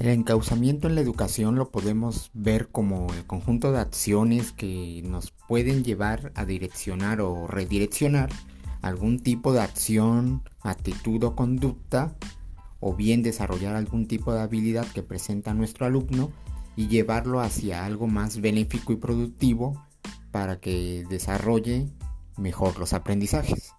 El encauzamiento en la educación lo podemos ver como el conjunto de acciones que nos pueden llevar a direccionar o redireccionar algún tipo de acción, actitud o conducta, o bien desarrollar algún tipo de habilidad que presenta nuestro alumno y llevarlo hacia algo más benéfico y productivo para que desarrolle mejor los aprendizajes.